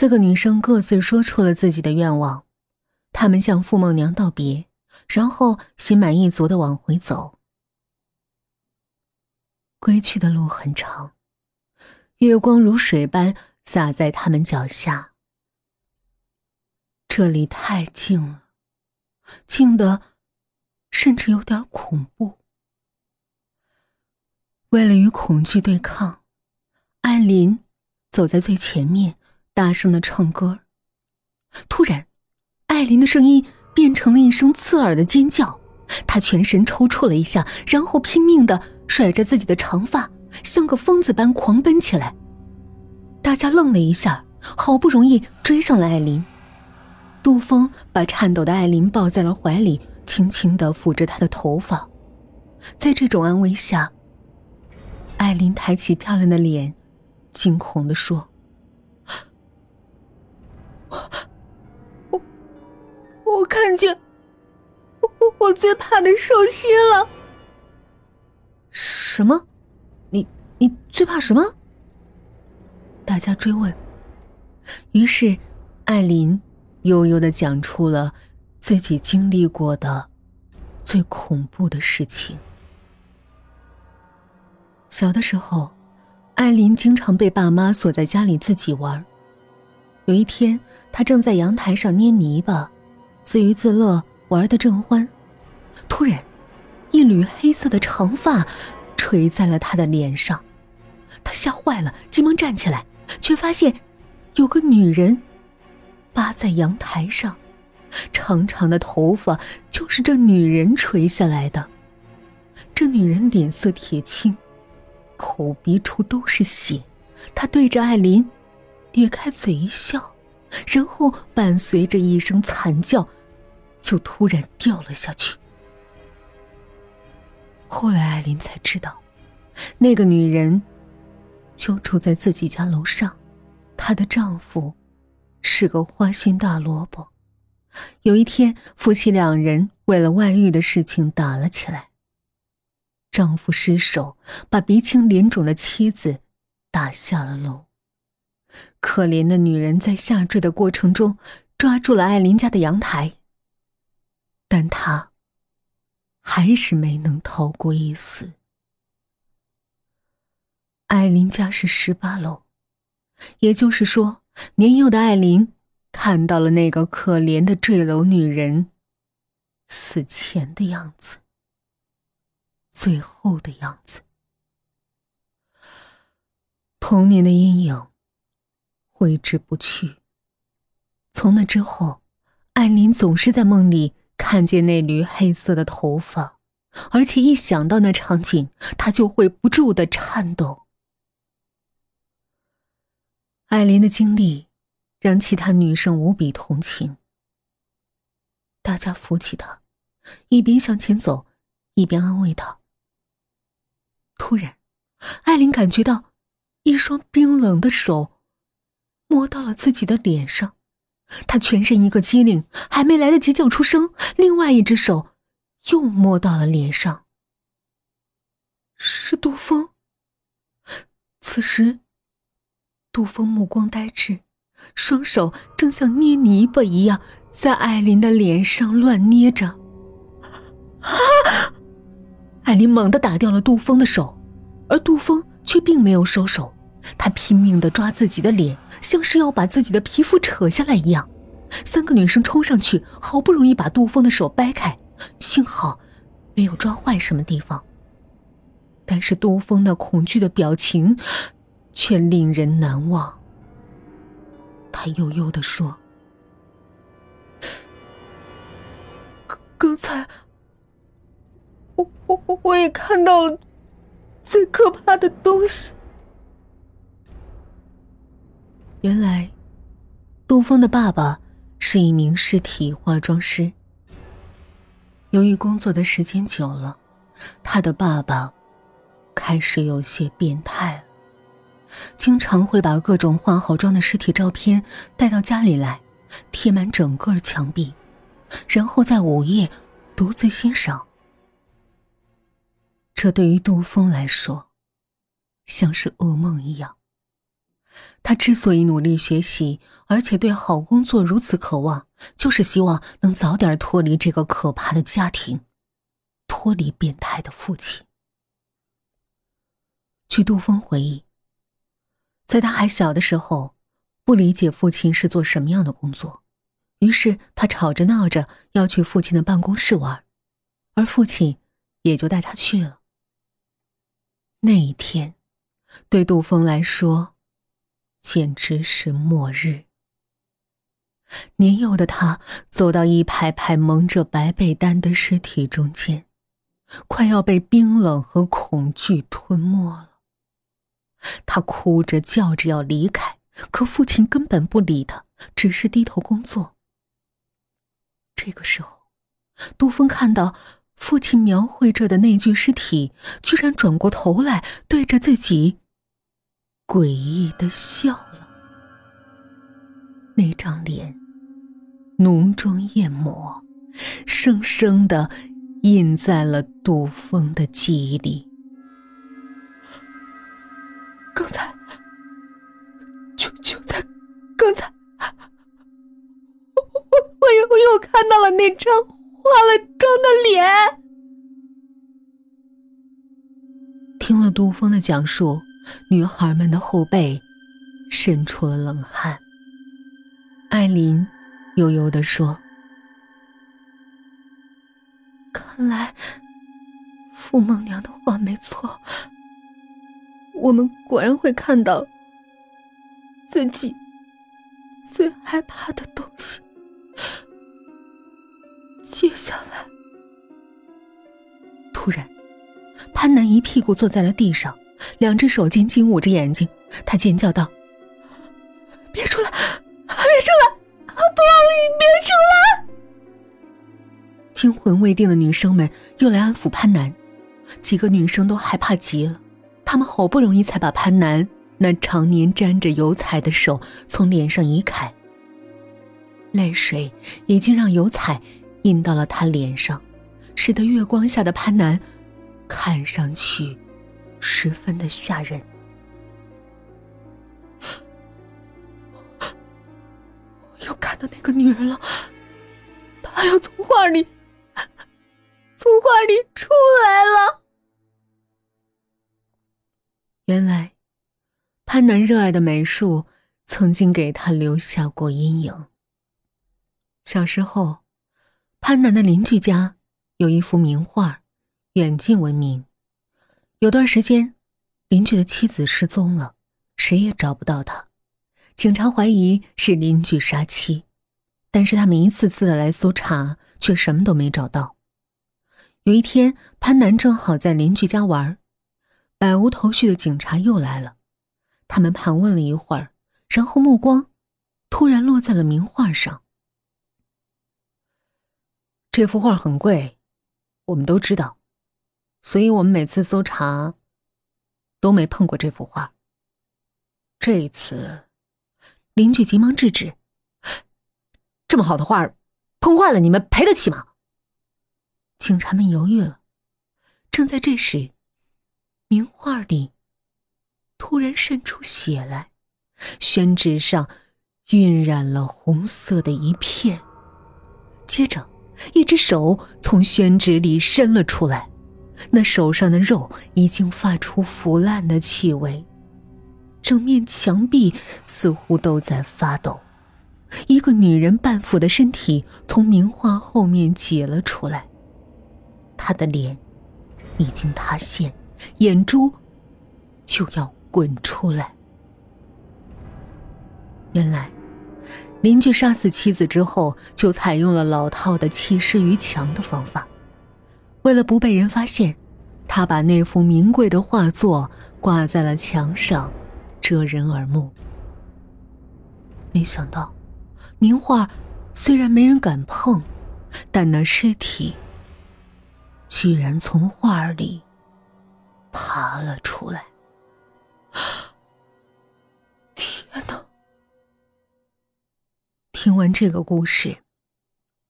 四个女生各自说出了自己的愿望，她们向傅梦娘道别，然后心满意足的往回走。归去的路很长，月光如水般洒在他们脚下。这里太静了，静的甚至有点恐怖。为了与恐惧对抗，艾琳走在最前面。大声的唱歌。突然，艾琳的声音变成了一声刺耳的尖叫，她全身抽搐了一下，然后拼命的甩着自己的长发，像个疯子般狂奔起来。大家愣了一下，好不容易追上了艾琳。杜峰把颤抖的艾琳抱在了怀里，轻轻的抚着她的头发。在这种安慰下，艾琳抬起漂亮的脸，惊恐的说。我看见，我我最怕的兽心了。什么？你你最怕什么？大家追问。于是，艾琳悠悠的讲出了自己经历过的最恐怖的事情。小的时候，艾琳经常被爸妈锁在家里自己玩。有一天，她正在阳台上捏泥巴。自娱自乐，玩的正欢，突然，一缕黑色的长发垂在了他的脸上，他吓坏了，急忙站起来，却发现有个女人扒在阳台上，长长的头发就是这女人垂下来的。这女人脸色铁青，口鼻处都是血，她对着艾琳咧开嘴一笑，然后伴随着一声惨叫。就突然掉了下去。后来艾琳才知道，那个女人就住在自己家楼上，她的丈夫是个花心大萝卜。有一天，夫妻两人为了外遇的事情打了起来。丈夫失手把鼻青脸肿的妻子打下了楼。可怜的女人在下坠的过程中抓住了艾琳家的阳台。但他还是没能逃过一死。艾琳家是十八楼，也就是说，年幼的艾琳看到了那个可怜的坠楼女人死前的样子，最后的样子。童年的阴影挥之不去。从那之后，艾琳总是在梦里。看见那缕黑色的头发，而且一想到那场景，她就会不住的颤抖。艾琳的经历让其他女生无比同情，大家扶起她，一边向前走，一边安慰她。突然，艾琳感觉到一双冰冷的手摸到了自己的脸上。他全身一个机灵，还没来得及叫出声，另外一只手又摸到了脸上。是杜峰。此时，杜峰目光呆滞，双手正像捏泥巴一样在艾琳的脸上乱捏着。啊！艾琳猛地打掉了杜峰的手，而杜峰却并没有收手。他拼命的抓自己的脸，像是要把自己的皮肤扯下来一样。三个女生冲上去，好不容易把杜峰的手掰开，幸好没有抓坏什么地方。但是杜峰那恐惧的表情却令人难忘。他悠悠的说：“刚才，我我我也看到了最可怕的东西。”原来，杜峰的爸爸是一名尸体化妆师。由于工作的时间久了，他的爸爸开始有些变态了，经常会把各种化好妆的尸体照片带到家里来，贴满整个墙壁，然后在午夜独自欣赏。这对于杜峰来说，像是噩梦一样。他之所以努力学习，而且对好工作如此渴望，就是希望能早点脱离这个可怕的家庭，脱离变态的父亲。据杜峰回忆，在他还小的时候，不理解父亲是做什么样的工作，于是他吵着闹着要去父亲的办公室玩，而父亲也就带他去了。那一天，对杜峰来说，简直是末日。年幼的他走到一排排蒙着白被单的尸体中间，快要被冰冷和恐惧吞没了。他哭着叫着要离开，可父亲根本不理他，只是低头工作。这个时候，杜峰看到。父亲描绘着的那具尸体，居然转过头来对着自己诡异的笑了。那张脸浓妆艳抹，生生的印在了杜峰的记忆里。刚才，就就在刚才，我我我又又看到了那张。化了妆的脸。听了杜峰的讲述，女孩们的后背渗出了冷汗。艾琳悠悠的说：“看来傅梦娘的话没错，我们果然会看到自己最害怕的东西。”接下来，突然，潘南一屁股坐在了地上，两只手紧紧捂着眼睛。他尖叫道：“别出来！别出来！不，别出来！”惊魂未定的女生们又来安抚潘楠，几个女生都害怕极了。她们好不容易才把潘楠那常年沾着油彩的手从脸上移开，泪水已经让油彩。印到了他脸上，使得月光下的潘楠看上去十分的吓人。我又看到那个女人了，她要从画里从画里出来了。原来，潘南热爱的美术曾经给他留下过阴影。小时候。潘南的邻居家有一幅名画，远近闻名。有段时间，邻居的妻子失踪了，谁也找不到她。警察怀疑是邻居杀妻，但是他们一次次的来搜查，却什么都没找到。有一天，潘南正好在邻居家玩，百无头绪的警察又来了。他们盘问了一会儿，然后目光突然落在了名画上。这幅画很贵，我们都知道，所以我们每次搜查都没碰过这幅画。这一次，邻居急忙制止：“这么好的画，碰坏了，你们赔得起吗？”警察们犹豫了。正在这时，名画里突然渗出血来，宣纸上晕染了红色的一片，接着。一只手从宣纸里伸了出来，那手上的肉已经发出腐烂的气味，整面墙壁似乎都在发抖。一个女人半腐的身体从名画后面挤了出来，她的脸已经塌陷，眼珠就要滚出来。原来。邻居杀死妻子之后，就采用了老套的弃尸于墙的方法。为了不被人发现，他把那幅名贵的画作挂在了墙上，遮人耳目。没想到，名画虽然没人敢碰，但那尸体居然从画里爬了出来。天哪！听完这个故事，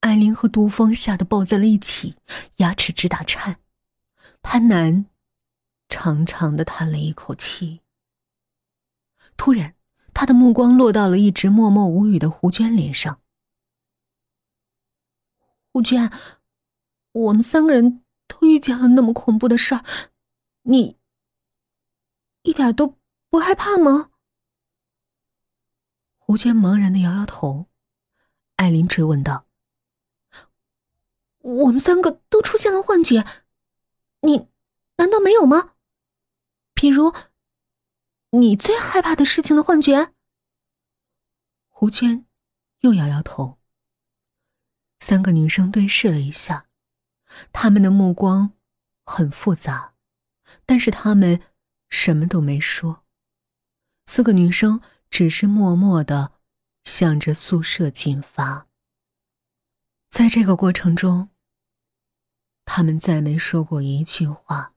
艾琳和杜峰吓得抱在了一起，牙齿直打颤。潘南长长的叹了一口气。突然，他的目光落到了一直默默无语的胡娟脸上。胡娟，我们三个人都遇见了那么恐怖的事儿，你一点都不害怕吗？胡娟茫然的摇摇头。艾琳追问道：“我们三个都出现了幻觉，你难道没有吗？比如，你最害怕的事情的幻觉？”胡娟又摇摇头。三个女生对视了一下，他们的目光很复杂，但是他们什么都没说。四个女生只是默默的。向着宿舍进发。在这个过程中，他们再没说过一句话。